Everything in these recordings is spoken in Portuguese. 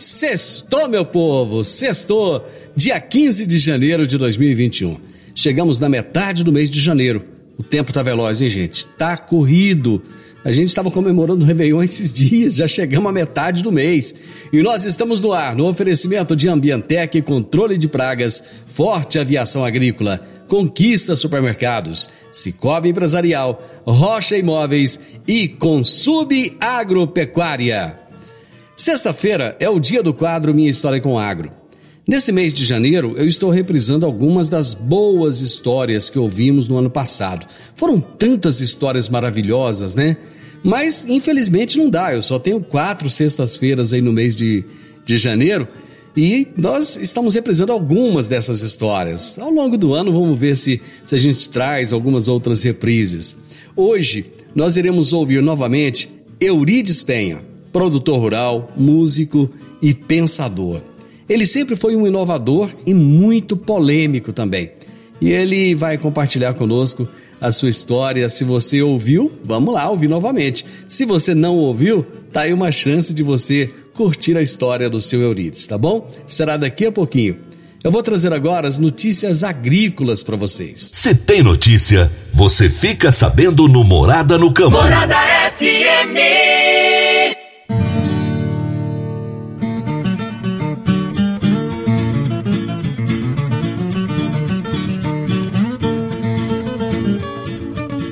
Sextou, meu povo. Sextou, dia 15 de janeiro de 2021. Chegamos na metade do mês de janeiro. O tempo tá veloz, hein, gente? Tá corrido. A gente estava comemorando o Réveillon esses dias, já chegamos à metade do mês. E nós estamos no ar, no oferecimento de Ambientec, controle de pragas, Forte Aviação Agrícola, Conquista Supermercados, Cicobi Empresarial, Rocha Imóveis e Consub Agropecuária. Sexta-feira é o dia do quadro Minha História com Agro. Nesse mês de janeiro, eu estou reprisando algumas das boas histórias que ouvimos no ano passado. Foram tantas histórias maravilhosas, né? Mas, infelizmente, não dá. Eu só tenho quatro sextas-feiras aí no mês de, de janeiro e nós estamos reprisando algumas dessas histórias. Ao longo do ano, vamos ver se, se a gente traz algumas outras reprises. Hoje, nós iremos ouvir novamente Eurides Penha, produtor rural, músico e pensador. Ele sempre foi um inovador e muito polêmico também. E ele vai compartilhar conosco a sua história. Se você ouviu, vamos lá ouvir novamente. Se você não ouviu, tá aí uma chance de você curtir a história do seu Eurides, tá bom? Será daqui a pouquinho. Eu vou trazer agora as notícias agrícolas para vocês. Se tem notícia, você fica sabendo no Morada no Campo. Morada FM.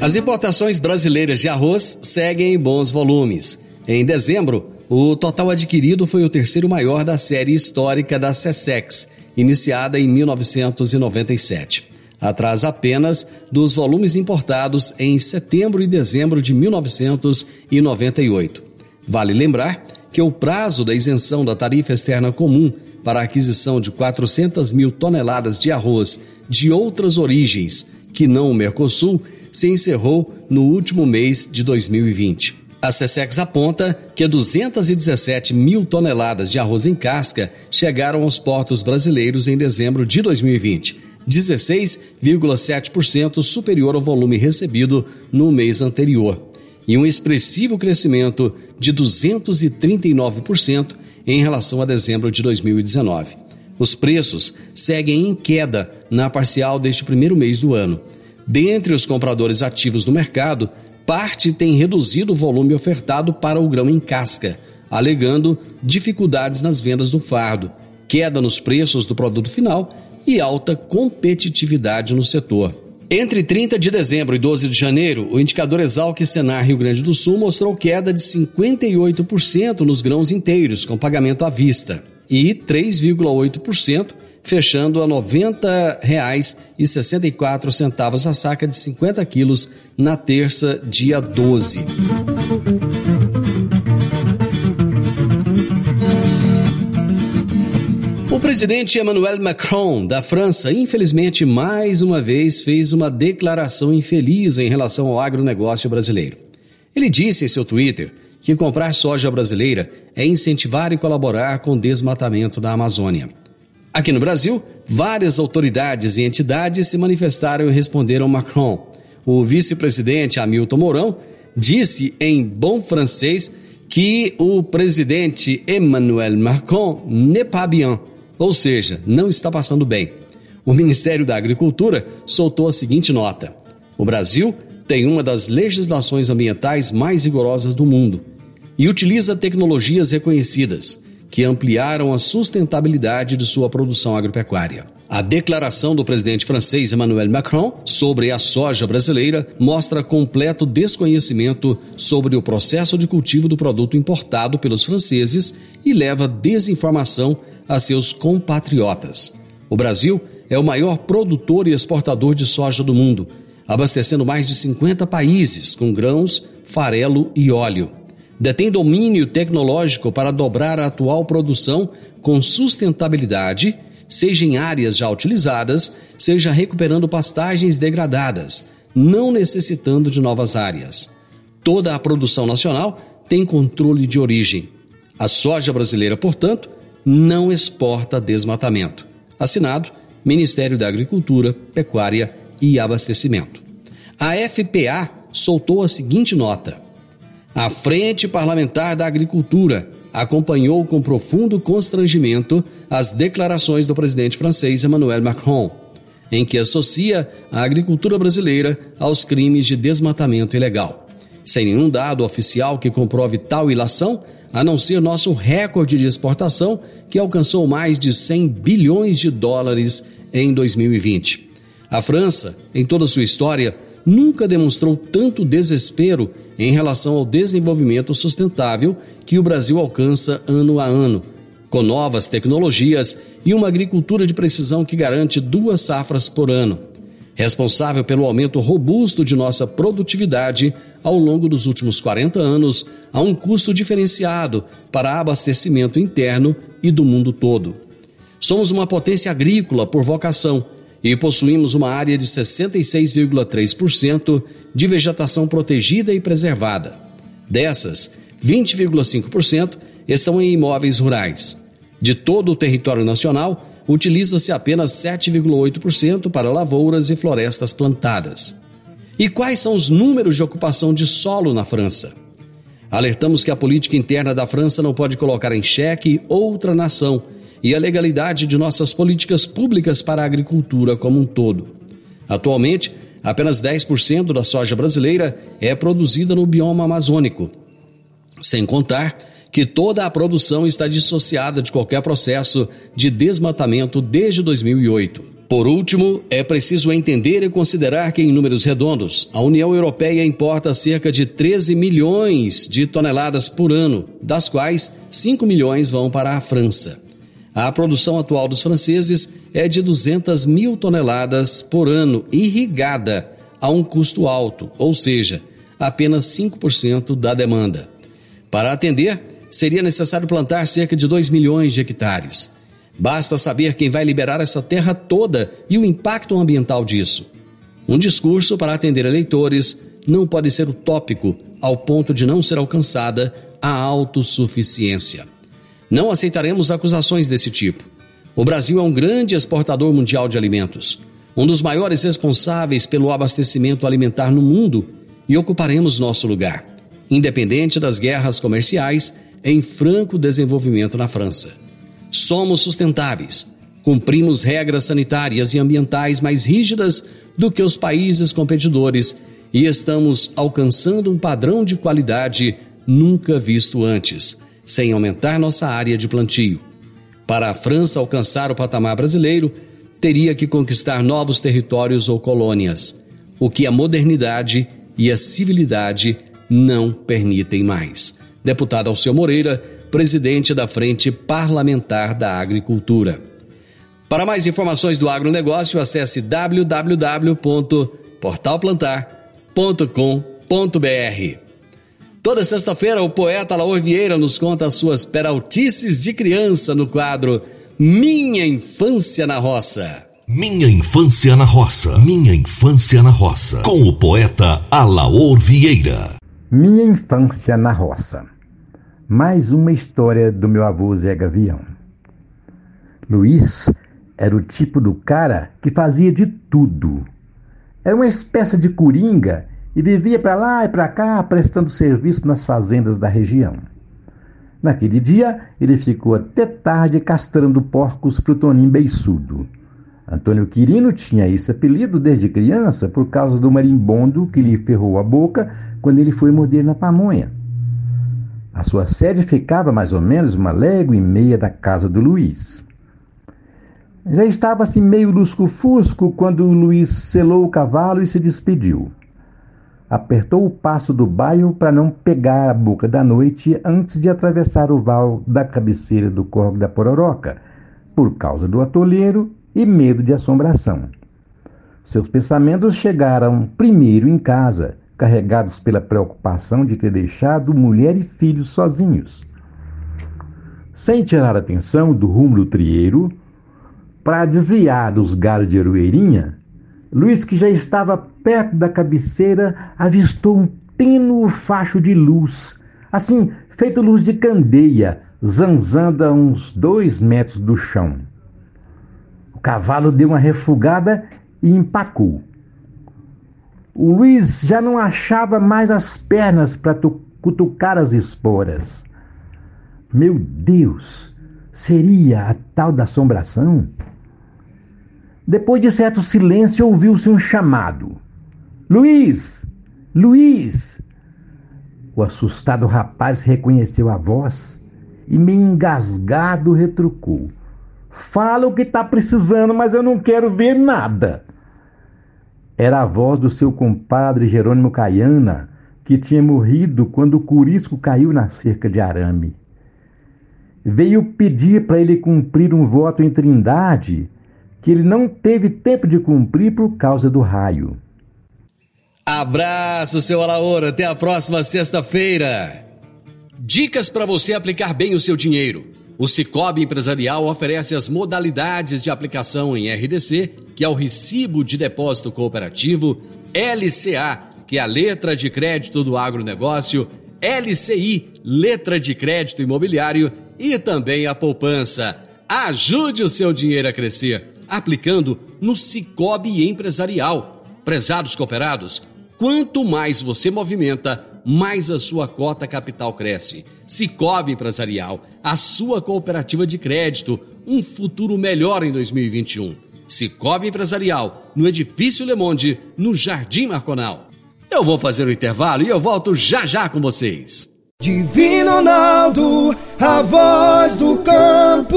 As importações brasileiras de arroz seguem em bons volumes. Em dezembro, o total adquirido foi o terceiro maior da série histórica da SESEX, iniciada em 1997. Atrás apenas dos volumes importados em setembro e dezembro de 1998. Vale lembrar que o prazo da isenção da tarifa externa comum para a aquisição de 400 mil toneladas de arroz de outras origens que não o Mercosul se encerrou no último mês de 2020. A SESEX aponta que 217 mil toneladas de arroz em casca chegaram aos portos brasileiros em dezembro de 2020, 16,7% superior ao volume recebido no mês anterior, e um expressivo crescimento de 239% em relação a dezembro de 2019. Os preços seguem em queda na parcial deste primeiro mês do ano. Dentre os compradores ativos no mercado, parte tem reduzido o volume ofertado para o grão em casca, alegando dificuldades nas vendas do fardo, queda nos preços do produto final e alta competitividade no setor. Entre 30 de dezembro e 12 de janeiro, o indicador Exalc Senar Rio Grande do Sul mostrou queda de 58% nos grãos inteiros com pagamento à vista e 3,8% fechando a R$ 90,64 a saca de 50 quilos na terça, dia 12. O presidente Emmanuel Macron, da França, infelizmente mais uma vez fez uma declaração infeliz em relação ao agronegócio brasileiro. Ele disse em seu Twitter que comprar soja brasileira é incentivar e colaborar com o desmatamento da Amazônia. Aqui no Brasil, várias autoridades e entidades se manifestaram e responderam Macron. O vice-presidente Hamilton Mourão disse em bom francês que o presidente Emmanuel Macron n'est pas bien, ou seja, não está passando bem. O Ministério da Agricultura soltou a seguinte nota: O Brasil tem uma das legislações ambientais mais rigorosas do mundo e utiliza tecnologias reconhecidas que ampliaram a sustentabilidade de sua produção agropecuária. A declaração do presidente francês Emmanuel Macron sobre a soja brasileira mostra completo desconhecimento sobre o processo de cultivo do produto importado pelos franceses e leva desinformação a seus compatriotas. O Brasil é o maior produtor e exportador de soja do mundo, abastecendo mais de 50 países com grãos, farelo e óleo detém domínio tecnológico para dobrar a atual produção com sustentabilidade, seja em áreas já utilizadas, seja recuperando pastagens degradadas, não necessitando de novas áreas. Toda a produção nacional tem controle de origem. A soja brasileira, portanto, não exporta desmatamento. Assinado Ministério da Agricultura, Pecuária e Abastecimento. A FPA soltou a seguinte nota: a Frente Parlamentar da Agricultura acompanhou com profundo constrangimento as declarações do presidente francês Emmanuel Macron, em que associa a agricultura brasileira aos crimes de desmatamento ilegal. Sem nenhum dado oficial que comprove tal ilação, a não ser nosso recorde de exportação, que alcançou mais de 100 bilhões de dólares em 2020. A França, em toda sua história, nunca demonstrou tanto desespero em relação ao desenvolvimento sustentável que o Brasil alcança ano a ano, com novas tecnologias e uma agricultura de precisão que garante duas safras por ano. Responsável pelo aumento robusto de nossa produtividade ao longo dos últimos 40 anos, a um custo diferenciado para abastecimento interno e do mundo todo. Somos uma potência agrícola por vocação e possuímos uma área de 66,3% de vegetação protegida e preservada. Dessas, 20,5% estão em imóveis rurais. De todo o território nacional, utiliza-se apenas 7,8% para lavouras e florestas plantadas. E quais são os números de ocupação de solo na França? Alertamos que a política interna da França não pode colocar em xeque outra nação e a legalidade de nossas políticas públicas para a agricultura como um todo. Atualmente, apenas 10% da soja brasileira é produzida no bioma amazônico, sem contar que toda a produção está dissociada de qualquer processo de desmatamento desde 2008. Por último, é preciso entender e considerar que, em números redondos, a União Europeia importa cerca de 13 milhões de toneladas por ano, das quais 5 milhões vão para a França. A produção atual dos franceses é de 200 mil toneladas por ano, irrigada a um custo alto, ou seja, apenas 5% da demanda. Para atender, seria necessário plantar cerca de 2 milhões de hectares. Basta saber quem vai liberar essa terra toda e o impacto ambiental disso. Um discurso para atender eleitores não pode ser utópico ao ponto de não ser alcançada a autossuficiência. Não aceitaremos acusações desse tipo. O Brasil é um grande exportador mundial de alimentos, um dos maiores responsáveis pelo abastecimento alimentar no mundo e ocuparemos nosso lugar, independente das guerras comerciais em franco desenvolvimento na França. Somos sustentáveis, cumprimos regras sanitárias e ambientais mais rígidas do que os países competidores e estamos alcançando um padrão de qualidade nunca visto antes sem aumentar nossa área de plantio. Para a França alcançar o patamar brasileiro, teria que conquistar novos territórios ou colônias, o que a modernidade e a civilidade não permitem mais. Deputado Alceu Moreira, presidente da Frente Parlamentar da Agricultura. Para mais informações do agronegócio, acesse www.portalplantar.com.br. Toda sexta-feira, o poeta Laor Vieira nos conta as suas peraltices de criança no quadro Minha Infância na Roça. Minha Infância na Roça. Minha Infância na Roça. Com o poeta Alaor Vieira. Minha Infância na Roça. Mais uma história do meu avô Zé Gavião. Luiz era o tipo do cara que fazia de tudo. Era uma espécie de coringa e vivia para lá e para cá prestando serviço nas fazendas da região. Naquele dia, ele ficou até tarde castrando porcos para o Toninho Beiçudo. Antônio Quirino tinha esse apelido desde criança por causa do marimbondo que lhe ferrou a boca quando ele foi morder na pamonha. A sua sede ficava mais ou menos uma légua e meia da casa do Luiz. Já estava assim meio lusco-fusco quando o Luiz selou o cavalo e se despediu. Apertou o passo do bairro para não pegar a boca da noite antes de atravessar o val da cabeceira do Corvo da Pororoca, por causa do atolheiro e medo de assombração. Seus pensamentos chegaram primeiro em casa, carregados pela preocupação de ter deixado mulher e filhos sozinhos. Sem tirar atenção do rumo do trieiro, para desviar dos galhos de aroeirinha, Luiz, que já estava perto da cabeceira, avistou um tênue facho de luz, assim, feito luz de candeia, zanzando a uns dois metros do chão. O cavalo deu uma refugada e empacou. O Luiz já não achava mais as pernas para cutucar as esporas. Meu Deus, seria a tal da assombração? Depois de certo silêncio, ouviu-se um chamado: Luiz! Luiz! O assustado rapaz reconheceu a voz e, meio engasgado, retrucou: Fala o que está precisando, mas eu não quero ver nada. Era a voz do seu compadre Jerônimo Caiana, que tinha morrido quando o curisco caiu na cerca de arame. Veio pedir para ele cumprir um voto em Trindade que ele não teve tempo de cumprir por causa do raio. Abraço, seu Alaor. Até a próxima sexta-feira. Dicas para você aplicar bem o seu dinheiro. O Cicobi Empresarial oferece as modalidades de aplicação em RDC, que é o Recibo de Depósito Cooperativo, LCA, que é a letra de crédito do agronegócio, LCI, letra de crédito imobiliário e também a poupança. Ajude o seu dinheiro a crescer aplicando no Cicobi Empresarial. Prezados cooperados, quanto mais você movimenta, mais a sua cota capital cresce. Cicobi Empresarial, a sua cooperativa de crédito, um futuro melhor em 2021. Cicobi Empresarial, no Edifício Le Monde, no Jardim Marconal. Eu vou fazer o um intervalo e eu volto já já com vocês. Divino Ronaldo, a voz do campo.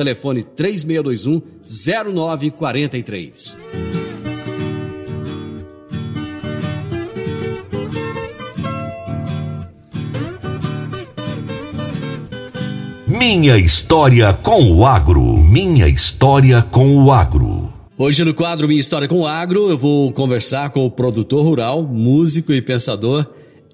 Telefone 3621 0943. Minha história com o agro. Minha história com o agro. Hoje no quadro Minha História com o Agro, eu vou conversar com o produtor rural, músico e pensador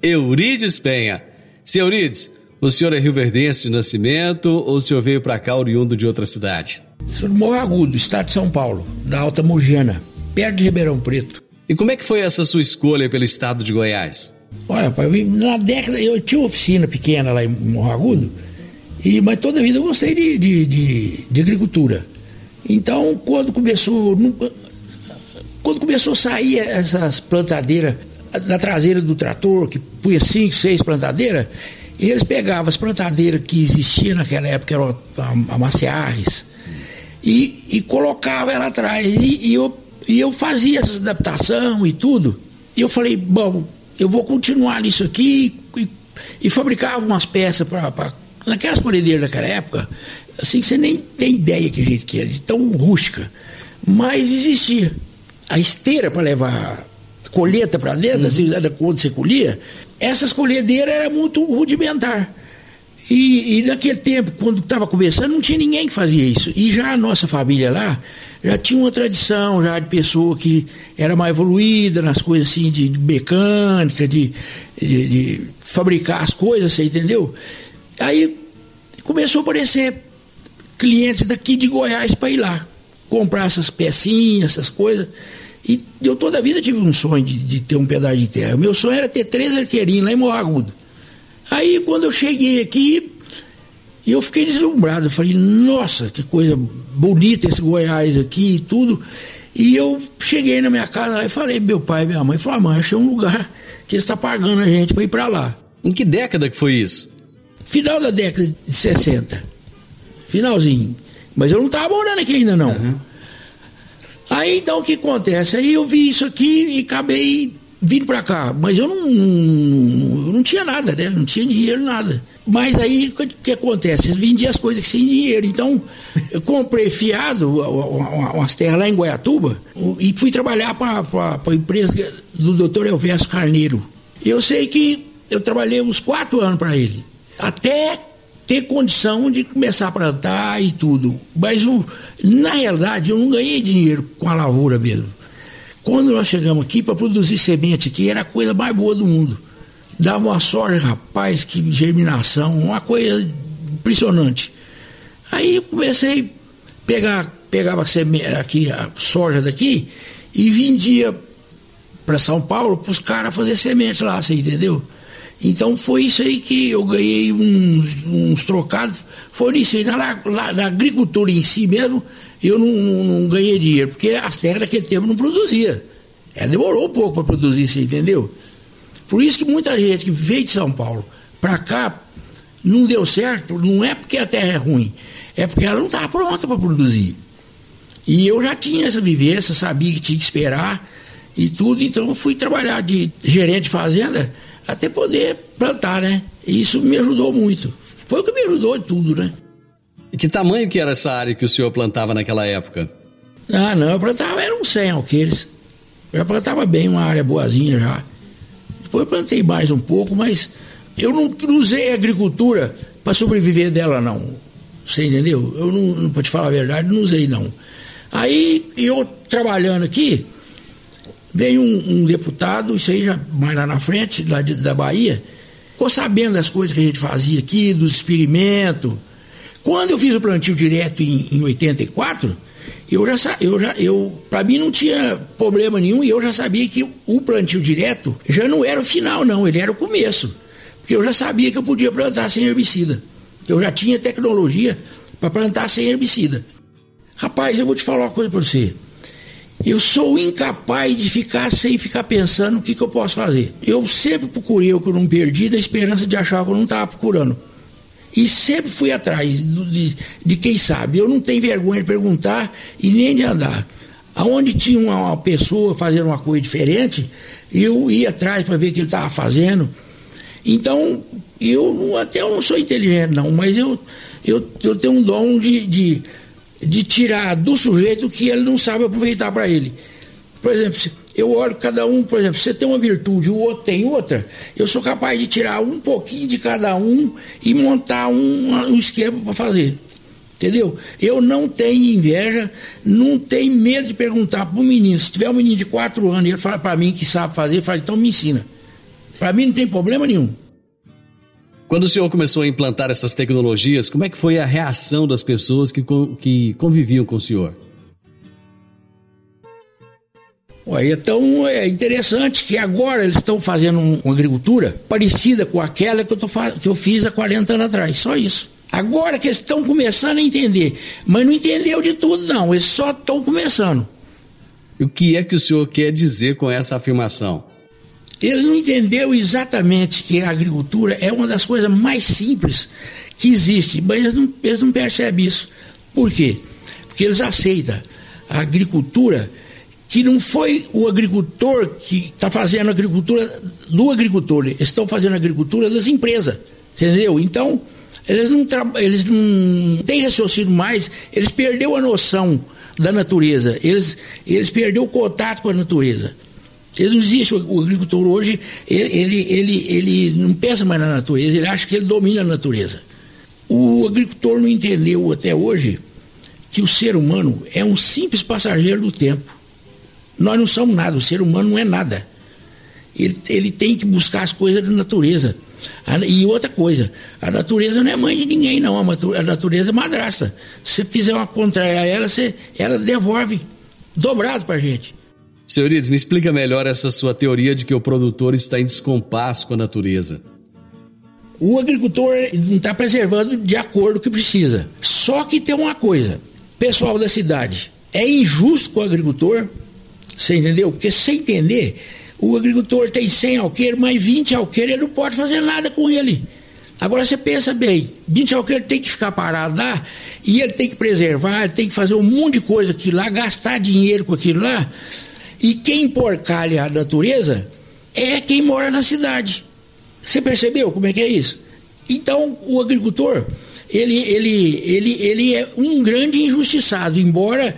Eurides Penha. Seu Eurides, o senhor é rioverdense de nascimento ou o senhor veio para cá oriundo de outra cidade? Sou de Morro Agudo, estado de São Paulo, da Alta Mogiana, perto de Ribeirão Preto. E como é que foi essa sua escolha pelo estado de Goiás? Olha, pai, na década eu tinha uma oficina pequena lá em Morro Agudo, e, mas toda a vida eu gostei de, de, de, de agricultura. Então, quando começou, quando começou a sair essas plantadeiras na traseira do trator, que punha cinco, seis plantadeiras, eles pegavam as plantadeiras que existiam naquela época, eram amaciarres, e, e colocavam ela atrás. E, e, eu, e eu fazia essa adaptação e tudo. E eu falei, bom, eu vou continuar nisso aqui e, e fabricava umas peças para. Naquelas colhedeiras daquela época, assim que você nem tem ideia que jeito que era, de tão rústica. Mas existia. A esteira para levar colheita para dentro, uhum. assim, era quando você colhia, essas colhedeiras eram muito rudimentar. E, e naquele tempo, quando estava começando, não tinha ninguém que fazia isso. E já a nossa família lá já tinha uma tradição já de pessoa que era mais evoluída nas coisas assim de, de mecânica, de, de, de, fabricar as coisas, você entendeu? Aí começou a aparecer clientes daqui de Goiás para ir lá comprar essas pecinhas, essas coisas. E eu toda a vida tive um sonho de, de ter um pedaço de terra. O meu sonho era ter três arqueirinhos lá em Morragudo. Aí quando eu cheguei aqui, eu fiquei deslumbrado. Eu falei, nossa, que coisa bonita esse Goiás aqui e tudo. E eu cheguei na minha casa e falei, meu pai e minha mãe, falou, ah, mãe, achei um lugar que está pagando a gente para ir para lá. Em que década que foi isso? Final da década de 60. Finalzinho. Mas eu não estava morando aqui ainda não. Uhum. Aí então o que acontece? Aí eu vi isso aqui e acabei vindo para cá. Mas eu não, não, tinha nada, né? Não tinha dinheiro, nada. Mas aí o que acontece? Eles vendiam as coisas sem dinheiro. Então eu comprei fiado, umas terras lá em Goiatuba, e fui trabalhar para a empresa do doutor Elvésio Carneiro. Eu sei que eu trabalhei uns quatro anos para ele. Até ter condição de começar a plantar e tudo. Mas o, na realidade eu não ganhei dinheiro com a lavoura mesmo. Quando nós chegamos aqui para produzir semente aqui, era a coisa mais boa do mundo. Dava uma soja, rapaz, que germinação, uma coisa impressionante. Aí eu comecei a pegar, pegava aqui a soja daqui e vendia para São Paulo para os caras fazer semente lá, você entendeu? Então foi isso aí que eu ganhei uns, uns trocados. Foi isso aí. Na, na, na, agricultura em si mesmo, eu não, não, ganhei dinheiro, porque as terras daquele tempo não produzia. É, demorou um pouco para produzir, você entendeu? Por isso que muita gente que veio de São Paulo para cá não deu certo, não é porque a terra é ruim, é porque ela não estava pronta para produzir. E eu já tinha essa vivência, sabia que tinha que esperar e tudo, então eu fui trabalhar de gerente de fazenda até poder plantar, né? E isso me ajudou muito. Foi o que me ajudou de tudo, né? E que tamanho que era essa área que o senhor plantava naquela época? Ah, não, eu plantava, eram 100 alqueires. Eu já plantava bem, uma área boazinha já. Depois eu plantei mais um pouco, mas eu não, não usei agricultura para sobreviver dela, não. Você entendeu? Eu não, para te falar a verdade, não usei, não. Aí, eu trabalhando aqui, Veio um, um, deputado, isso aí já mais lá na frente, lá de, da Bahia, ficou sabendo das coisas que a gente fazia aqui, dos experimentos. Quando eu fiz o plantio direto em, em 84, eu já eu já eu para mim não tinha problema nenhum e eu já sabia que o plantio direto já não era o final não, ele era o começo. Porque eu já sabia que eu podia plantar sem herbicida. Eu já tinha tecnologia para plantar sem herbicida. Rapaz, eu vou te falar uma coisa para você. Eu sou incapaz de ficar sem ficar pensando o que, que eu posso fazer. Eu sempre procurei o que eu não perdi na esperança de achar que eu não estava procurando. E sempre fui atrás de, de, quem sabe. Eu não tenho vergonha de perguntar e nem de andar. Aonde tinha uma, uma pessoa fazendo uma coisa diferente, eu ia atrás para ver o que ele estava fazendo. Então, eu até eu não sou inteligente, não, mas eu, eu, eu tenho um dom de, de de tirar do sujeito que ele não sabe aproveitar para ele. Por exemplo, eu olho cada um, por exemplo, você tem uma virtude, o outro tem outra, eu sou capaz de tirar um pouquinho de cada um e montar um, um esquema para fazer. Entendeu? Eu não tenho inveja, não tenho medo de perguntar para um menino. Se tiver um menino de 4 anos e ele fala para mim que sabe fazer, eu falo, então me ensina. Para mim não tem problema nenhum. Quando o senhor começou a implantar essas tecnologias, como é que foi a reação das pessoas que, que conviviam com o senhor? Ué, então é interessante que agora eles estão fazendo uma agricultura parecida com aquela que eu, tô, que eu fiz há 40 anos atrás, só isso. Agora que eles estão começando a entender, mas não entendeu de tudo não, eles só estão começando. E o que é que o senhor quer dizer com essa afirmação? Eles não entenderam exatamente que a agricultura é uma das coisas mais simples que existe, mas eles não, eles não percebem isso. Por quê? Porque eles aceitam a agricultura que não foi o agricultor que está fazendo a agricultura do agricultor, eles estão fazendo a agricultura das empresas, entendeu? Então, eles não, eles não têm raciocínio mais, eles perderam a noção da natureza, eles, eles perderam o contato com a natureza. Ele não existe. O agricultor hoje, ele, ele, ele, não pensa mais na natureza, ele acha que ele domina a natureza. O agricultor não entendeu até hoje que o ser humano é um simples passageiro do tempo. Nós não somos nada, o ser humano não é nada. Ele, ele tem que buscar as coisas da natureza. E outra coisa, a natureza não é mãe de ninguém, não. A natureza é madrasta. Se você fizer uma contrária a ela, você, ela devolve dobrado para a gente. Senhores, me explica melhor essa sua teoria de que o produtor está em descompasso com a natureza. O agricultor não está preservando de acordo com o que precisa. Só que tem uma coisa, pessoal da cidade, é injusto com o agricultor, você entendeu? Porque sem entender, o agricultor tem 100 alqueires, mas 20 alqueires ele não pode fazer nada com ele. Agora você pensa bem, 20 alqueires tem que ficar parado lá e ele tem que preservar, ele tem que fazer um monte de coisa aqui lá, gastar dinheiro com aquilo lá. E quem porcalha a natureza é quem mora na cidade. Você percebeu como é que é isso? Então, o agricultor, ele, ele, ele, ele é um grande injustiçado, embora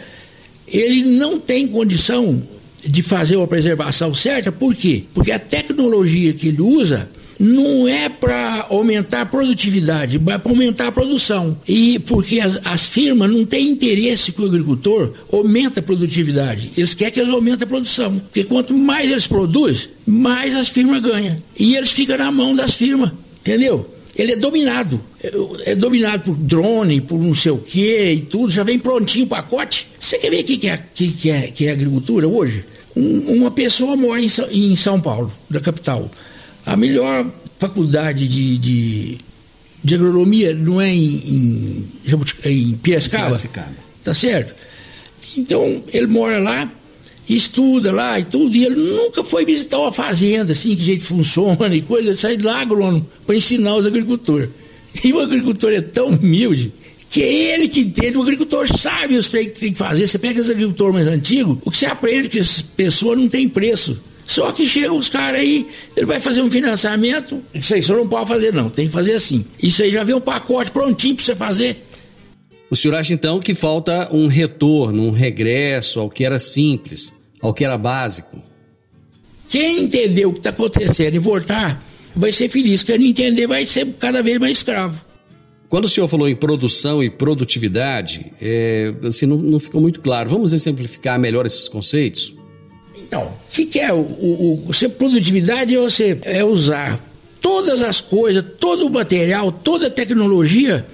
ele não tenha condição de fazer uma preservação certa, por quê? Porque a tecnologia que ele usa não é para aumentar a produtividade, é para aumentar a produção. E porque as, as, firmas não têm interesse que o agricultor aumente a produtividade. Eles querem que ele aumente a produção. Porque quanto mais eles produzem, mais as firmas ganham. E eles ficam na mão das firmas. Entendeu? Ele é dominado. É, é dominado por drone, por não sei o quê e tudo. Já vem prontinho o pacote. Você quer ver o que, que, é, que, que, é, que é agricultura hoje? Um, uma pessoa mora em, em São Paulo, da capital. A melhor faculdade de, de, de agronomia não é em, em, em Piracicaba? Piracicaba. Tá certo? Então, ele mora lá, estuda lá e tudo, e ele nunca foi visitar uma fazenda, assim, que jeito funciona e coisa, ele sai de lá agrônomo para ensinar os agricultores. E o agricultor é tão humilde que é ele que entende, o agricultor sabe o que tem que fazer. Você pega os agricultores mais antigos, o que você aprende é que essa pessoa não tem preço. Só que chegam os caras aí, ele vai fazer um financiamento, isso aí você não pode fazer não, tem que fazer assim. Isso aí já vem um pacote prontinho para você fazer. O senhor acha então que falta um retorno, um regresso ao que era simples, ao que era básico? Quem entendeu o que está acontecendo e voltar, vai ser feliz. Quem não entender vai ser cada vez mais escravo. Quando o senhor falou em produção e produtividade, é, assim, não, não ficou muito claro. Vamos exemplificar melhor esses conceitos? Então, o que, que, é o, o, o, ser produtividade é você é usar todas as coisas, todo o material, toda a tecnologia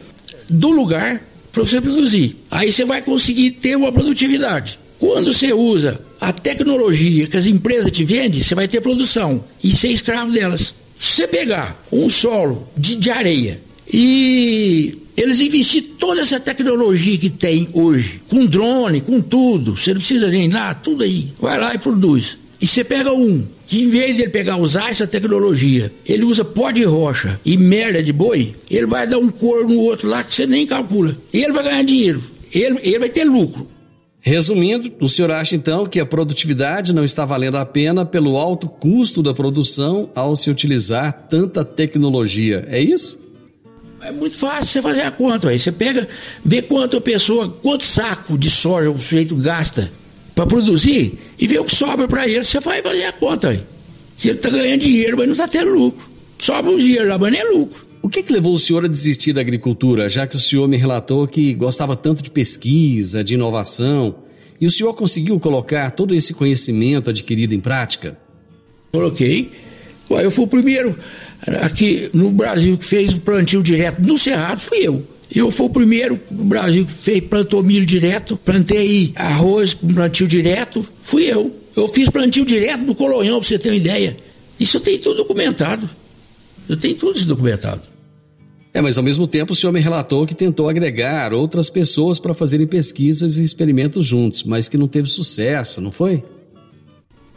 do lugar para você produzir. Aí você vai conseguir ter uma produtividade. Quando você usa a tecnologia que as empresas te vendem, você vai ter produção e ser escravo delas. Se você pegar um solo de, de areia e eles investir toda essa tecnologia que tem hoje, com drone, com tudo, você não precisa nem lá, tudo aí, vai lá e produz. E você pega um, que em vez de ele pegar, usar essa tecnologia, ele usa pó de rocha e merda de boi, ele vai dar um cor no outro lá que você nem calcula. E ele vai ganhar dinheiro, ele, ele vai ter lucro. Resumindo, o senhor acha então que a produtividade não está valendo a pena pelo alto custo da produção ao se utilizar tanta tecnologia, é isso? É muito fácil você fazer a conta, aí você pega, vê quanto a pessoa, quanto saco de soja o sujeito gasta para produzir e vê o que sobra para ele, você vai fazer a conta aí. Se ele está ganhando dinheiro, mas não está tendo lucro. Sobra um dinheiro lá, mas não é lucro. O que, que levou o senhor a desistir da agricultura, já que o senhor me relatou que gostava tanto de pesquisa, de inovação, e o senhor conseguiu colocar todo esse conhecimento adquirido em prática? Coloquei. Eu fui o primeiro aqui no Brasil que fez o plantio direto no Cerrado, fui eu. Eu fui o primeiro no Brasil que fez, plantou milho direto, plantei arroz com plantio direto, fui eu. Eu fiz plantio direto no Colonhão, pra você ter uma ideia. Isso eu tenho tudo documentado. Eu tenho tudo isso documentado. É, mas ao mesmo tempo o senhor me relatou que tentou agregar outras pessoas para fazerem pesquisas e experimentos juntos, mas que não teve sucesso, não foi?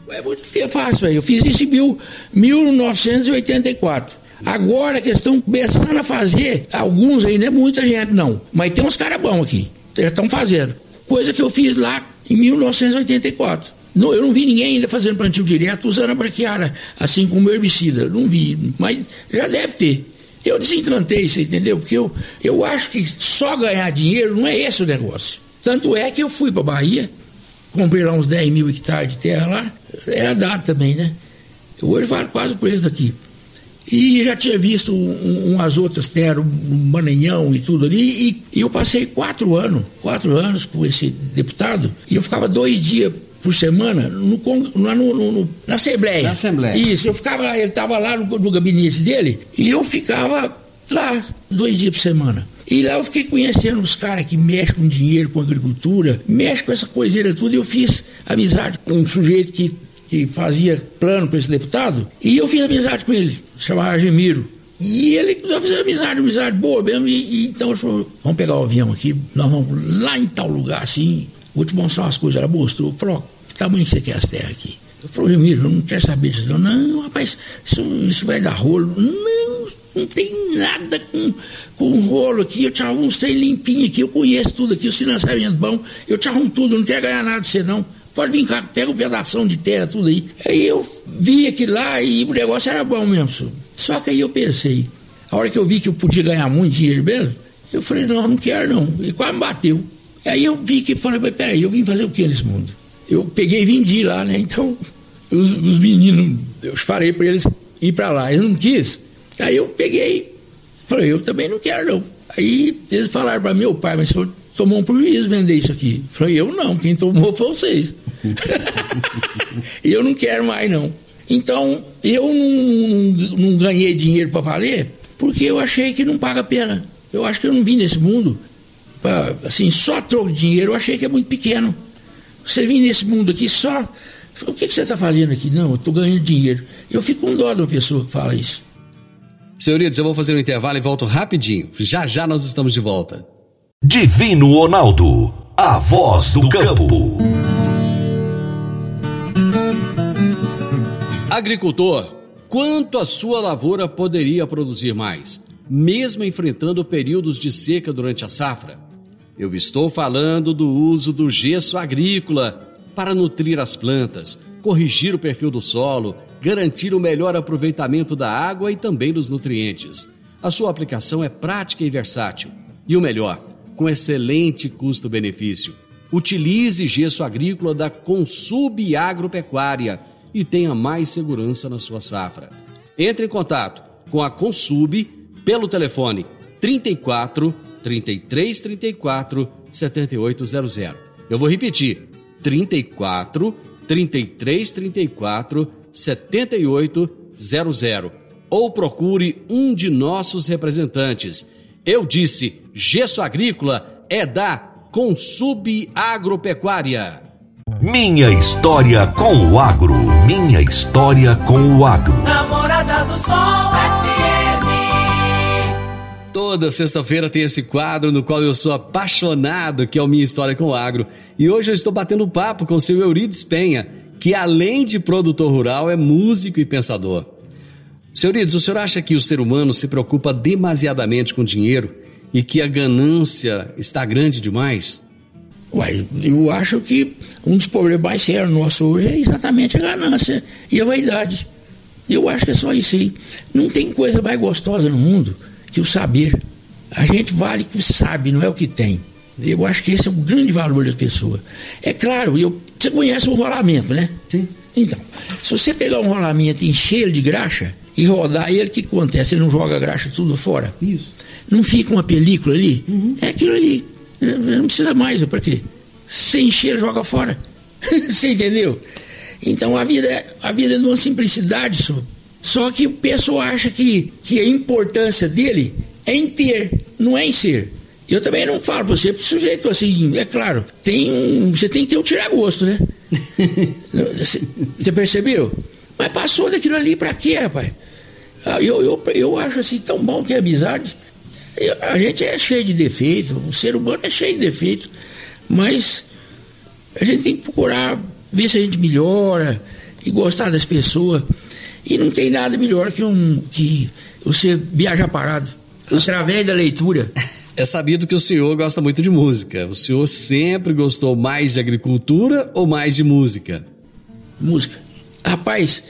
É muito fácil, eu fiz isso em mil, 1984. Agora que estão começando a fazer, alguns aí, não é muita gente não, mas tem uns caras bons aqui, eles estão fazendo. Coisa que eu fiz lá em 1984. Não, eu não vi ninguém ainda fazendo plantio direto usando a braquiara, assim como herbicida. Não vi, mas já deve ter. Eu desencantei, você entendeu? Porque eu, eu acho que só ganhar dinheiro não é esse o negócio. Tanto é que eu fui para Bahia, comprei lá uns 10 mil hectares de terra lá, era dado também, né? Hoje vale quase o preço daqui. E já tinha visto um, umas outras terras, um Maranhão e tudo ali, e, e, eu passei quatro anos, quatro anos com esse deputado, e eu ficava dois dias por semana no, no, no, no na Assembleia. Na Assembleia. Isso, eu ficava lá, ele estava lá no, no gabinete dele, e eu ficava lá dois dias por semana. E lá eu fiquei conhecendo os caras que mexem com dinheiro, com agricultura, mexem com essa coiseira tudo. E eu fiz amizade com um sujeito que, que fazia plano para esse deputado. E eu fiz amizade com ele, chamava Gemiro. E ele já fez amizade, amizade boa mesmo. E, e, então ele falou: vamos pegar o avião aqui, nós vamos lá em tal lugar assim, vou te mostrar umas coisas. Ela mostrou, falou: que tamanho você quer as terras aqui? Eu falei, eu não quero saber disso. Não, não rapaz, isso, isso vai dar rolo. Não, não tem nada com, com rolo aqui, eu te arrumo trem limpinho aqui, eu conheço tudo aqui, o financiamento bom, eu te arrumo tudo, não quero ganhar nada de você não. Pode vir cá, pega um pedaço de terra, tudo aí. Aí eu vi aquilo lá e o negócio era bom mesmo. Só que aí eu pensei, a hora que eu vi que eu podia ganhar muito dinheiro mesmo, eu falei, não, não quero não. E quase me bateu. Aí eu vi que falei, peraí, eu vim fazer o que nesse mundo? Eu peguei e vendi lá, né? Então, os, os meninos, eu falei para eles ir para lá, eles não quis. Aí eu peguei, falei, eu também não quero não. Aí eles falaram para meu pai, mas tomou um prejuízo vender isso aqui. Falei, eu não, quem tomou foi vocês. eu não quero mais não. Então, eu não, não ganhei dinheiro para valer, porque eu achei que não paga a pena. Eu acho que eu não vim nesse mundo, pra, assim, só troco de dinheiro, eu achei que é muito pequeno. Você vir nesse mundo aqui só. O que, que você está fazendo aqui? Não, eu estou ganhando dinheiro. Eu fico com dó de uma pessoa que fala isso. Senhoritos, eu vou fazer um intervalo e volto rapidinho. Já já nós estamos de volta. Divino Ronaldo, a voz do campo. Agricultor, quanto a sua lavoura poderia produzir mais, mesmo enfrentando períodos de seca durante a safra? Eu estou falando do uso do gesso agrícola para nutrir as plantas, corrigir o perfil do solo, garantir o melhor aproveitamento da água e também dos nutrientes. A sua aplicação é prática e versátil. E o melhor, com excelente custo-benefício. Utilize gesso agrícola da Consub Agropecuária e tenha mais segurança na sua safra. Entre em contato com a Consub pelo telefone 34 33 34 7800. Eu vou repetir: 34 33 34 7800 ou procure um de nossos representantes. Eu disse, gesso agrícola é da Consub Agropecuária. Minha história com o agro. Minha história com o agro. Namorada do Sol FM. Toda sexta-feira tem esse quadro no qual eu sou apaixonado, que é o Minha História com o Agro. E hoje eu estou batendo papo com o seu Eurides Penha, que além de produtor rural é músico e pensador. Senhorides, o senhor acha que o ser humano se preocupa demasiadamente com dinheiro e que a ganância está grande demais? Uai, eu acho que um dos problemas mais sérios nossos hoje é exatamente a ganância e a vaidade. Eu acho que é só isso aí. Não tem coisa mais gostosa no mundo que o saber. A gente vale o que sabe, não é o que tem. Eu acho que esse é o grande valor das pessoas. É claro, eu, você conhece o rolamento, né? Sim. Então, se você pegar um rolamento e encher ele de graxa e rodar ele, o que acontece? Ele não joga a graxa tudo fora? Isso. Não fica uma película ali? Uhum. É aquilo ali. Não precisa mais, para quê? Se encher, joga fora. você entendeu? Então a vida, é, a vida é de uma simplicidade só. Só que o pessoal acha que, que a importância dele é em ter, não é em ser. Eu também não falo pra você, porque sujeito assim, é claro, tem um, você tem que ter um tiragosto, né? você percebeu? Mas passou daquilo ali pra quê, rapaz? Ah, eu, eu, eu acho assim tão bom ter amizade. Eu, a gente é cheio de defeitos, o ser humano é cheio de defeitos, mas a gente tem que procurar ver se a gente melhora e gostar das pessoas. E não tem nada melhor que um que você viajar parado através da leitura. É sabido que o senhor gosta muito de música. O senhor sempre gostou mais de agricultura ou mais de música? Música. Rapaz,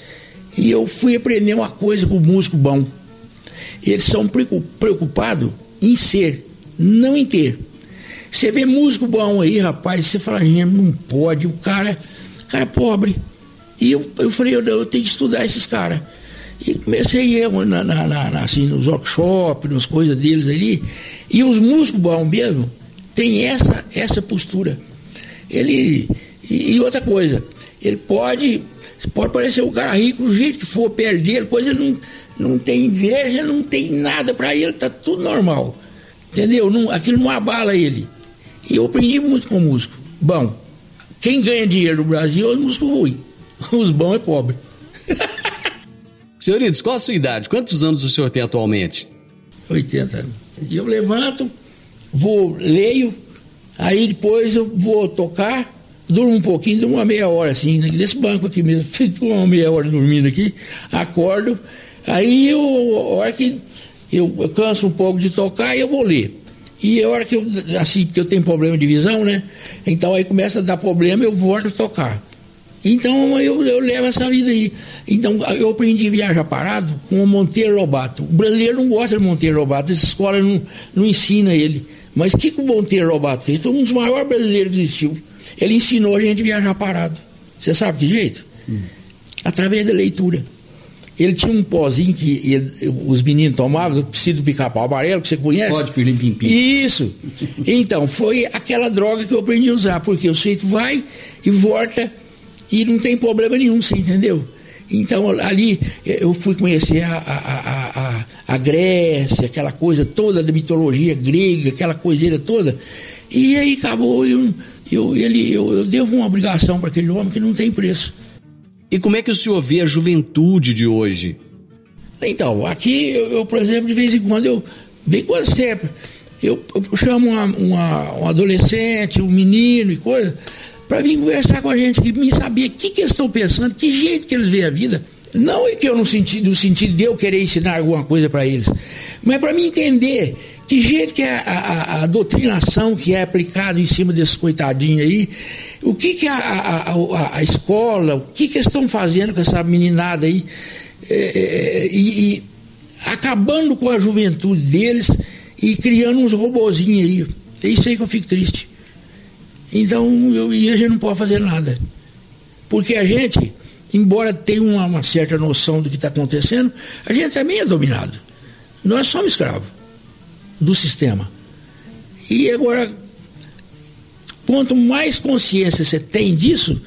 e eu fui aprender uma coisa com o músico bom. Eles são preocupados em ser, não em ter. Você vê músico bom aí, rapaz, você fala, não pode, o cara, o cara é pobre. E eu, eu falei, eu, eu tenho que estudar esses caras. E comecei eu na, na, na, assim, nos workshops, nas coisas deles ali. E os músicos bons mesmo têm essa, essa postura. Ele. E, e, outra coisa, ele pode. Pode parecer um cara rico do jeito que for perder, depois ele não, não tem inveja, não tem nada para ele, tá tudo normal. Entendeu? Não, aquilo não abala ele. E eu aprendi muito com músico. Bom, quem ganha dinheiro no Brasil é o músico ruim. Os bons é pobre. Senhoritos, qual a sua idade? Quantos anos o senhor tem atualmente? 80 anos. E eu levanto, vou, leio, aí depois eu vou tocar, durmo um pouquinho, durmo uma meia hora assim, nesse banco aqui mesmo, fico uma meia hora dormindo aqui, acordo, aí eu, a hora que eu, eu canso um pouco de tocar, eu vou ler. E a hora que eu, assim, porque eu tenho problema de visão, né? Então aí começa a dar problema, eu volto a tocar. Então eu, eu levo essa vida aí. Então eu aprendi a viajar parado com o Monteiro Lobato. O brasileiro não gosta de Monteiro Lobato, essa escola não, não ensina ele. Mas o que, que o Monteiro Lobato fez? Foi um dos maiores brasileiros que existiu. Ele ensinou a gente a viajar parado. Você sabe que jeito? Hum. Através da leitura. Ele tinha um pozinho que ele, os meninos tomavam, do pica-pau amarelo, que você conhece? Pode, pirlim pim. Isso. Então, foi aquela droga que eu aprendi a usar, porque o sujeito vai e volta e não tem problema nenhum, você entendeu? Então ali eu fui conhecer a, a, a, a, Grécia, aquela coisa toda da mitologia grega, aquela coiseira toda. E aí acabou, eu, eu, ele, eu, eu devo uma obrigação para aquele homem que não tem preço. E como é que o senhor vê a juventude de hoje? Então, aqui eu, eu por exemplo, de vez em quando eu, bem quando sempre, eu, eu chamo uma, uma, um adolescente, um menino e coisa para vir conversar com a gente, que me saber o que, que eles estão pensando, que jeito que eles veem a vida. Não é que eu no sentido, no sentido de eu querer ensinar alguma coisa para eles, mas para mim entender que jeito que é a, a, a, doutrinação que é aplicada em cima desses coitadinhos aí, o que, que a, a, a, escola, o que, que eles estão fazendo com essa meninada aí, é, é, é, e, e, acabando com a juventude deles e criando uns robozinhos aí. É isso aí que eu fico triste. Então, eu, e a gente não pode fazer nada. Porque a gente, embora tenha uma, uma certa noção do que está acontecendo, a gente também é dominado. Nós somos escravos do sistema. E agora, quanto mais consciência você tem disso,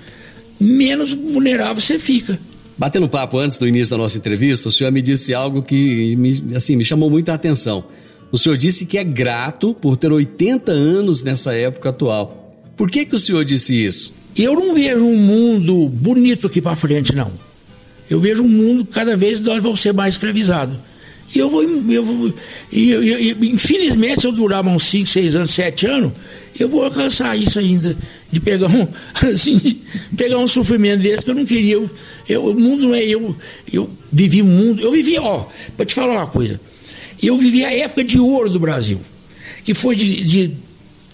menos vulnerável você fica. Batendo papo antes do início da nossa entrevista, o senhor me disse algo que me, assim, me chamou muita atenção. O senhor disse que é grato por ter 80 anos nessa época atual. Por que, que o senhor disse isso? Eu não vejo um mundo bonito aqui para frente, não. Eu vejo um mundo cada vez nós vamos ser mais escravizados. E eu vou, eu vou e, e, infelizmente, se eu durar uns 5, 6 anos, 7 anos, eu vou alcançar isso ainda, de pegar um, assim, pegar um sofrimento desse que eu não queria. Eu, eu, o mundo não é eu. Eu vivi um mundo. Eu vivi, ó, para te falar uma coisa. Eu vivi a época de ouro do Brasil, que foi de, de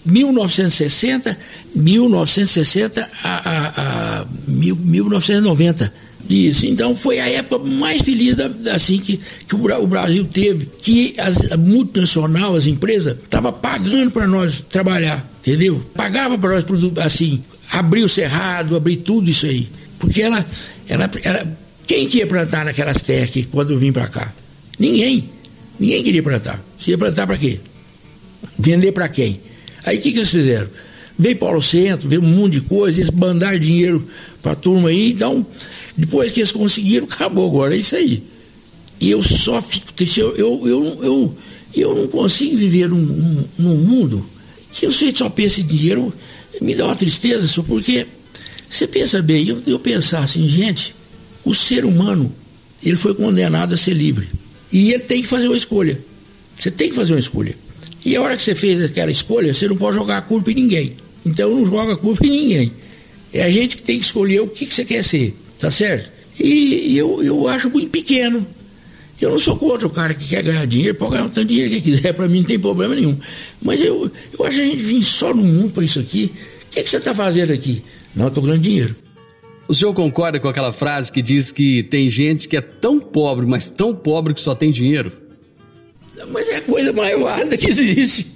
1960, 1960 a, a, a 1990. Isso, então foi a época mais feliz da, assim que, que o, Brasil teve, que as a multinacional, as empresas, estavam pagando para nós trabalhar, entendeu? Pagava para nós assim, abrir o cerrado, abrir tudo isso aí. Porque ela, ela, ela quem que ia plantar naquelas terras aqui, quando eu vim para cá? Ninguém. Ninguém queria plantar. Você ia plantar para quê? Vender para quem? Aí o que, que eles fizeram? Veio Paulo Centro, veio um monte de coisa, eles mandaram dinheiro para a turma aí, então, depois que eles conseguiram, acabou agora, é isso aí. E eu só fico triste, eu, eu, eu, eu, eu não consigo viver num, num, num mundo que eu sei só pensa em dinheiro, me dá uma tristeza, só porque você pensa bem, eu, eu pensar assim, gente, o ser humano, ele foi condenado a ser livre. E ele tem que fazer uma escolha. Você tem que fazer uma escolha. E a hora que você fez aquela escolha, você não pode jogar a culpa em ninguém. Então não joga a culpa em ninguém. É a gente que tem que escolher o que, que você quer ser, tá certo? E, e eu, eu acho muito pequeno. Eu não sou contra o cara que quer ganhar dinheiro, pode ganhar o tanto de dinheiro que quiser, para mim não tem problema nenhum. Mas eu, eu acho que a gente vir só no mundo para isso aqui. O que, que você está fazendo aqui? Não, estou ganhando dinheiro. O senhor concorda com aquela frase que diz que tem gente que é tão pobre, mas tão pobre que só tem dinheiro? Mas é a coisa mais válida que existe.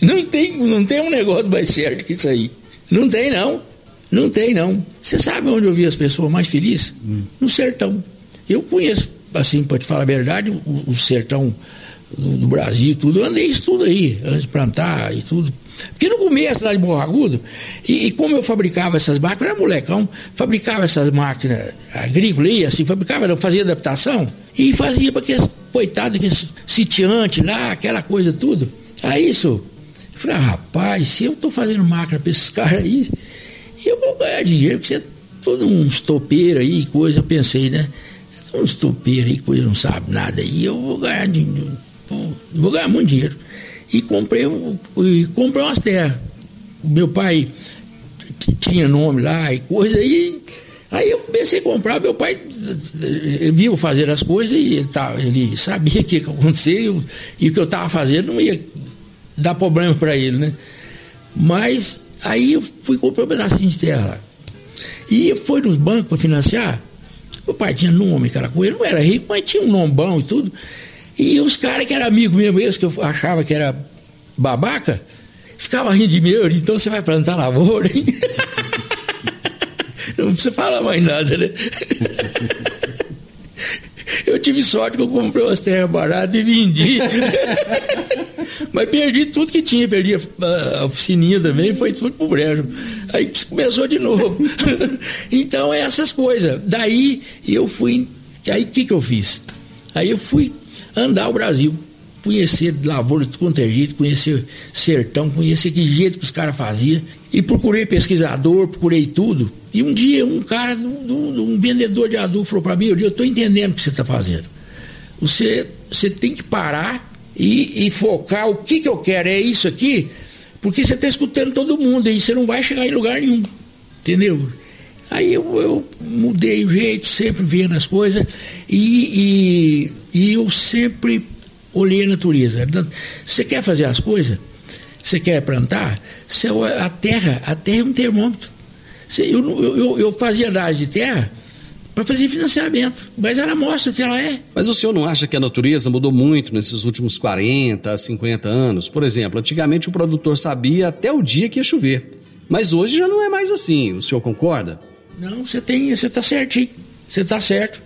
Não tem, não tem um negócio mais certo que isso aí. Não tem, não. Não tem, não. Você sabe onde eu vi as pessoas mais felizes? Hum. No sertão. Eu conheço, assim, para te falar a verdade, o, o sertão do, do, Brasil, tudo. Eu andei isso tudo aí, antes de plantar e tudo. Porque no começo, lá de Morro Agudo, e, e, como eu fabricava essas máquinas, era molecão, fabricava essas máquinas agrícolas aí, assim, fabricava, fazia adaptação e fazia para aqueles coitados, aqueles sitiantes lá, aquela coisa tudo. Aí isso, eu falei, ah, rapaz, se eu tô fazendo máquina para esses caras aí, eu vou ganhar dinheiro, porque você é todo um estopeiro aí, coisa, eu pensei, né? Um estopeiro aí, coisa não sabe nada aí, eu vou ganhar dinheiro, vou ganhar muito dinheiro. E comprei, e comprei umas terras. Meu pai tinha nome lá e coisa, aí, aí eu comecei a comprar, meu pai ele viu fazer as coisas e ele, tá, ele sabia o que ia acontecer e o que eu estava fazendo não ia dar problema para ele, né? Mas aí eu fui comprar um pedacinho de terra lá. E foi nos bancos para financiar. Meu pai tinha nome, aquela coisa, não era rico, mas tinha um nome bom e tudo. E os caras que eram amigos mesmo, esses que eu achava que era babaca, ficava rindo de mim, então você vai plantar lavoura, hein? Não precisa falar mais nada, né? Eu tive sorte que eu comprei umas terras baratas e vendi. Mas perdi tudo que tinha, perdi a, oficininha também, foi tudo pro brejo. Aí começou de novo. Então, é essas coisas. Daí eu fui. Aí o que, que eu fiz? Aí eu fui andar o Brasil conhecer lavoura de quanto é jeito, conhecer sertão, conhecer que jeito que os caras faziam. E procurei pesquisador, procurei tudo. E um dia um cara, um, um vendedor de adubo falou para mim, eu estou entendendo o que você está fazendo. Você, você tem que parar e, e, focar o que, que eu quero, é isso aqui, porque você está escutando todo mundo e você não vai chegar em lugar nenhum. Entendeu? Aí eu, eu mudei o jeito, sempre vendo as coisas, e, e, e eu sempre olhei a natureza. Você quer fazer as coisas? Você quer plantar? Você, a terra, a terra é um termômetro. Eu, eu, eu fazia análise de terra para fazer financiamento, mas ela mostra o que ela é. Mas o senhor não acha que a natureza mudou muito nesses últimos 40, 50 anos? Por exemplo, antigamente o produtor sabia até o dia que ia chover, mas hoje já não é mais assim. O senhor concorda? Não, você tem, você está certinho, você está certo.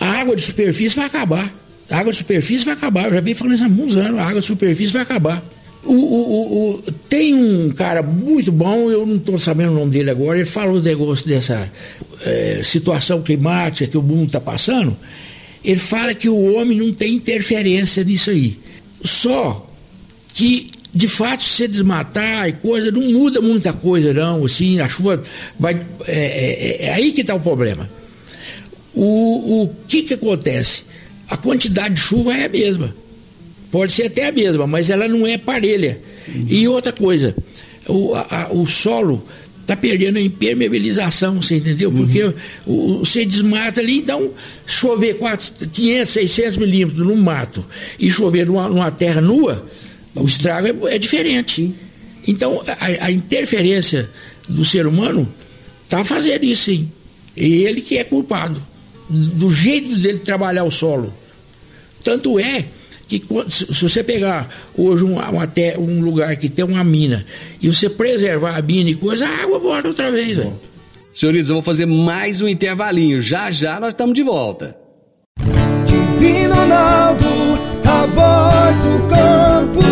A água de superfície vai acabar. A água de superfície vai acabar. Eu já venho falando isso há muitos anos. A água de superfície vai acabar. O, o, o, tem um cara muito bom, eu não estou sabendo o nome dele agora, ele falou do negócio dessa é, situação climática que o mundo está passando. Ele fala que o homem não tem interferência nisso aí. Só que, de fato, se desmatar e coisa, não muda muita coisa, não. Assim, a chuva vai. É, é, é aí que está o problema. O, o que, que acontece? a quantidade de chuva é a mesma. Pode ser até a mesma, mas ela não é parelha. Uhum. E outra coisa, o, a, o solo está perdendo a impermeabilização, você entendeu? Uhum. Porque uhum. o, você desmata ali, então chover 4, 500, 600 milímetros no mato e chover numa, numa terra nua, o estrago é, é diferente. Então a, a, interferência do ser humano está fazendo isso sim. E ele que é culpado do jeito dele trabalhar o solo. Tanto é que se você pegar hoje um, uma, um lugar que tem uma mina e você preservar a mina e coisa, a água volta outra vez. Bom. Senhoritos, eu vou fazer mais um intervalinho. Já já nós estamos de volta. Divino Ronaldo, a voz do campo.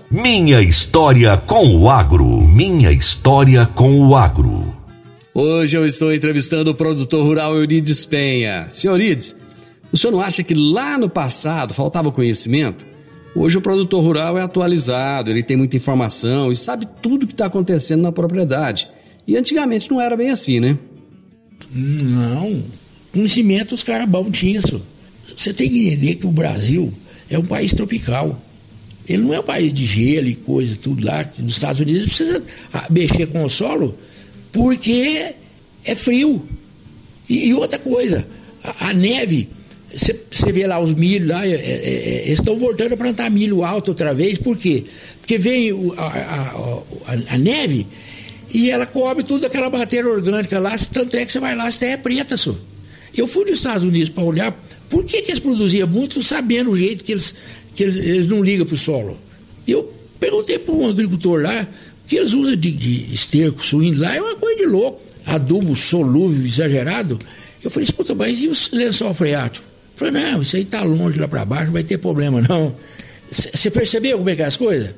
Minha história com o agro. Minha história com o agro. Hoje eu estou entrevistando o produtor rural Eurides Penha. Senhor Eurides, o senhor não acha que lá no passado faltava conhecimento? Hoje o produtor rural é atualizado, ele tem muita informação e sabe tudo o que está acontecendo na propriedade. E antigamente não era bem assim, né? Não. Conhecimento os caras bons tinham isso. Você tem que entender que o Brasil é um país tropical. Ele não é um país de gelo e coisa, tudo lá. Nos Estados Unidos precisa ah, mexer com o solo porque é frio. E, e outra coisa, a, a neve, você vê lá os milhos lá, é, é, é, eles estão voltando a plantar milho alto outra vez, por quê? Porque vem a, a, a, neve e ela cobre tudo aquela matéria orgânica lá, tanto é que você vai lá, a terra é preta, só. Eu fui nos Estados Unidos para olhar por que, que eles produziam muito, sabendo o jeito que eles, que eles, eles não ligam para o solo. Eu perguntei para um agricultor lá, que eles usam de, de esterco suíno lá é uma coisa de louco. Adubo solúvel, exagerado. Eu falei, escuta, mas e o lençol freático? Falei, não, isso aí está longe lá para baixo, não vai ter problema não. Você percebeu como é que é as coisas?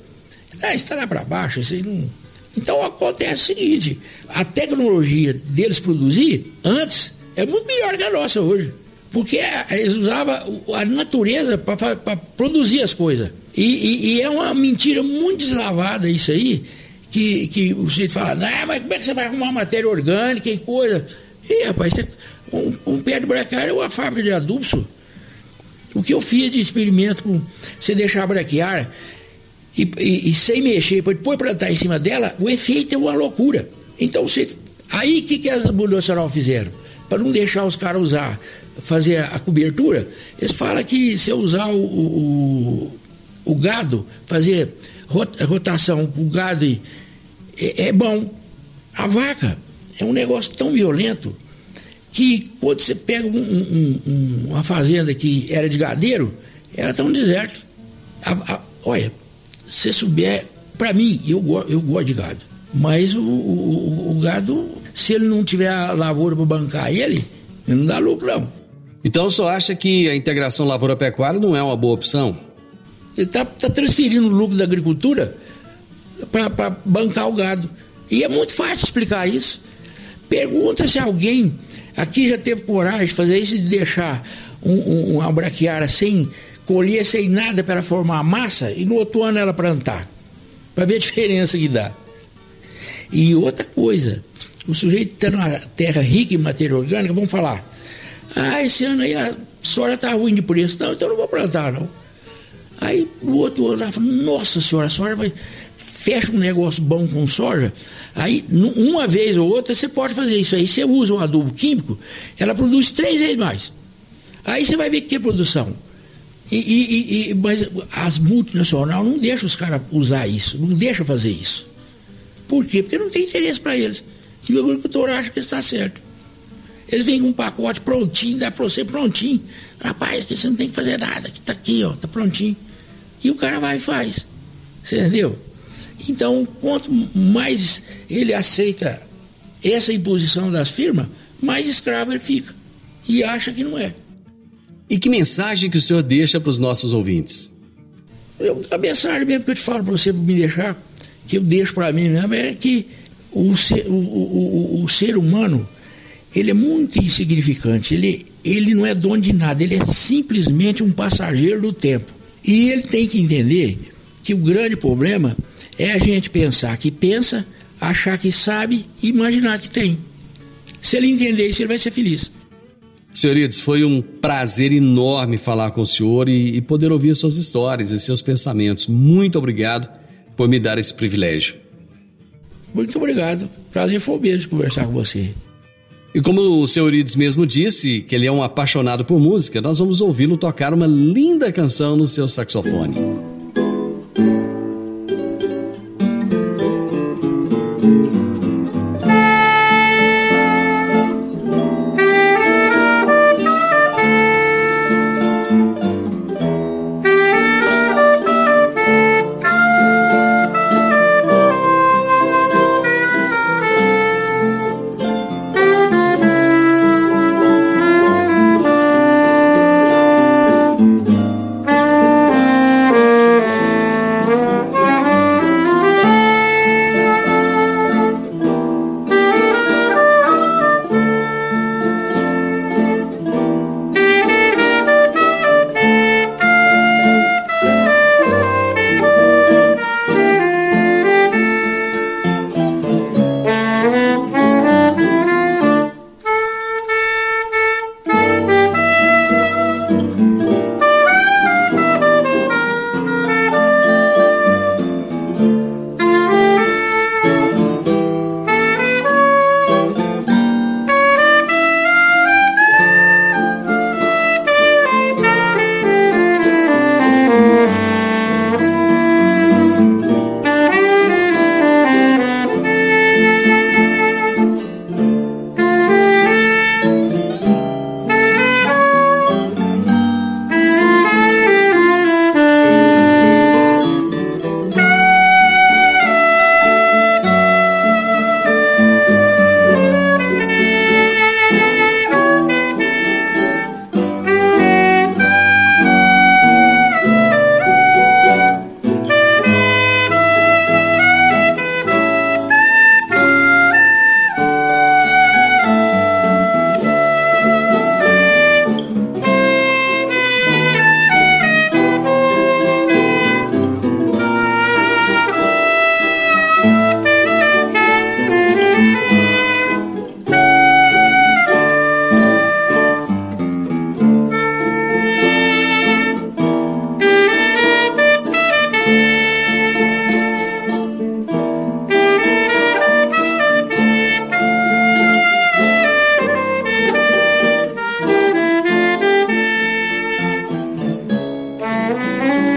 Ah, está lá para baixo, isso aí não. Então acontece o seguinte: a tecnologia deles produzir antes é muito melhor que a nossa hoje. Porque eles usavam a natureza para produzir as coisas. E, e, e, é uma mentira muito deslavada isso aí, que, que o sujeito fala, não, mas como é que você vai arrumar matéria orgânica e coisa? E, rapaz, um, um pé de braquiária é uma fábrica de adubo. O que eu fiz de experimento com você deixar a braquiária e, e, e, sem mexer, depois plantar em cima dela, o efeito é uma loucura. Então, você, aí o que, que as multinacionais fizeram? Para não deixar os caras usar, fazer a, cobertura, eles falam que se eu usar o, o, o gado, fazer rotação o gado, é, é bom. A vaca é um negócio tão violento que quando você pega um, um, um, uma fazenda que era de gadeiro, era tão deserto. A, a, olha, se souber, para mim, eu, eu gosto de gado, mas o, o, o, gado, se ele não tiver a lavoura para bancar ele, ele não dá lucro não. Então o senhor acha que a integração lavoura-pecuária não é uma boa opção? Ele está tá transferindo o lucro da agricultura para bancar o gado. E é muito fácil explicar isso. Pergunta se alguém Aqui já teve coragem de fazer isso de deixar um, um, uma braquiária sem colher, sem nada para formar massa e no outro ano ela plantar. Para ver a diferença que dá. E outra coisa, o sujeito está numa terra rica em matéria orgânica, vamos falar. Ah, esse ano aí a soja está ruim de preço. Não, então eu não vou plantar, não. Aí o outro ano ela fala, nossa senhora, a soja vai. Fecha um negócio bom com soja, Aí, uma vez ou outra, você pode fazer isso aí. Você usa um adubo químico, ela produz três vezes mais. Aí você vai ver que é produção. E, e, e, mas as multinacionais não deixam os caras usar isso, não deixam fazer isso. Por quê? Porque não tem interesse para eles. E o agricultor acha que está certo. Eles vêm com um pacote prontinho, dá para você prontinho. Rapaz, aqui você não tem que fazer nada, que está aqui, ó, está prontinho. E o cara vai e faz. Você entendeu? Então, quanto mais ele aceita essa imposição das firmas, mais escravo ele fica. E acha que não é. E que mensagem que o senhor deixa para os nossos ouvintes? Eu, a mensagem mesmo que eu te falo para você me deixar, que eu deixo para mim mesmo, é que o ser, o, o, o, o ser humano ele é muito insignificante. Ele, ele não é dono de nada, ele é simplesmente um passageiro do tempo. E ele tem que entender que o grande problema é a gente pensar que pensa, achar que sabe e imaginar que tem. Se ele entender isso, ele vai ser feliz. Senhoritos, foi um prazer enorme falar com o senhor e, e poder ouvir suas histórias e seus pensamentos. Muito obrigado por me dar esse privilégio. Muito obrigado. Prazer foi mesmo conversar com você. E como o senhor Eurides mesmo disse, que ele é um apaixonado por música, nós vamos ouvi-lo tocar uma linda canção no seu saxofone. Mm-hmm.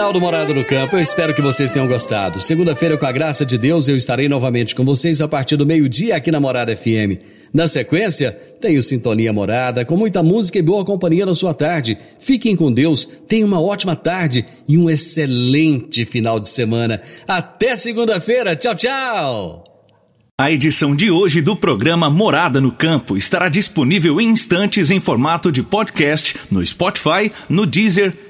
Final do Morado no Campo, eu espero que vocês tenham gostado. Segunda-feira, com a graça de Deus, eu estarei novamente com vocês a partir do meio-dia aqui na Morada FM. Na sequência, tenho Sintonia Morada, com muita música e boa companhia na sua tarde. Fiquem com Deus, tenham uma ótima tarde e um excelente final de semana. Até segunda-feira, tchau, tchau! A edição de hoje do programa Morada no Campo estará disponível em instantes em formato de podcast no Spotify, no Deezer,